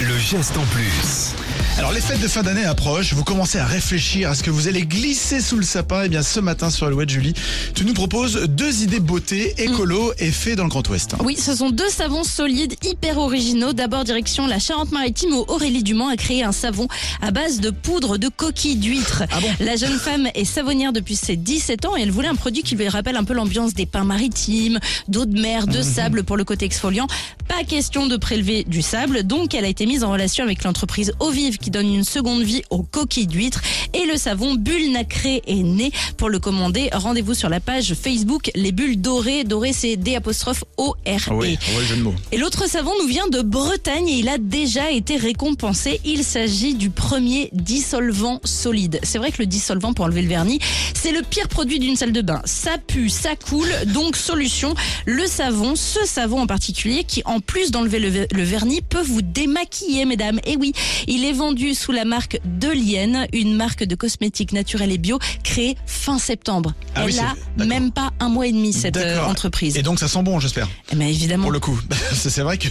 le geste en plus. Alors les fêtes de fin d'année approchent, vous commencez à réfléchir à ce que vous allez glisser sous le sapin. Et bien ce matin sur Alouette Julie, tu nous proposes deux idées beauté, écolo et fait dans le Grand Ouest. Oui, ce sont deux savons solides, hyper originaux. D'abord, direction la Charente-Maritime où Aurélie Dumont a créé un savon à base de poudre de coquille d'huître. Ah bon la jeune femme est savonnière depuis ses 17 ans et elle voulait un produit qui lui rappelle un peu l'ambiance des pins maritimes, d'eau de mer, de sable pour le côté exfoliant. Pas question de prélever du sable, donc elle a été mise en relation avec l'entreprise Eau Vive qui donne une seconde vie aux coquilles d'huître et le savon bulle nacré est né. Pour le commander, rendez-vous sur la page Facebook Les Bulles Dorées. Doré, c'est D apostrophe O R E. Mots. Et l'autre savon nous vient de Bretagne et il a déjà été récompensé. Il s'agit du premier dissolvant solide. C'est vrai que le dissolvant pour enlever le vernis, c'est le pire produit d'une salle de bain. Ça pue, ça coule, donc solution, le savon, ce savon en particulier qui en plus d'enlever le, ve- le vernis peut vous démaquiller mesdames. Et oui, il est vendu sous la marque Delienne, une marque de cosmétiques naturels et bio créée fin septembre. Ah oui, Elle a même pas un mois et demi cette euh, entreprise. Et donc ça sent bon, j'espère. Eh ben, évidemment. Pour le coup, c'est vrai que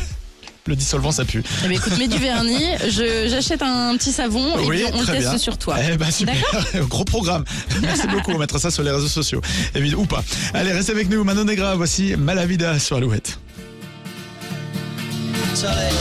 le dissolvant ça pue. Eh ben, écoute, mets du vernis, je- j'achète un petit savon et puis on le teste bien. sur toi. Eh ben super, gros programme. Merci beaucoup, on mettra ça sur les réseaux sociaux, évidemment ou pas. Allez, restez avec nous, Manon Negra, voici Malavida sur Alouette. Soleil,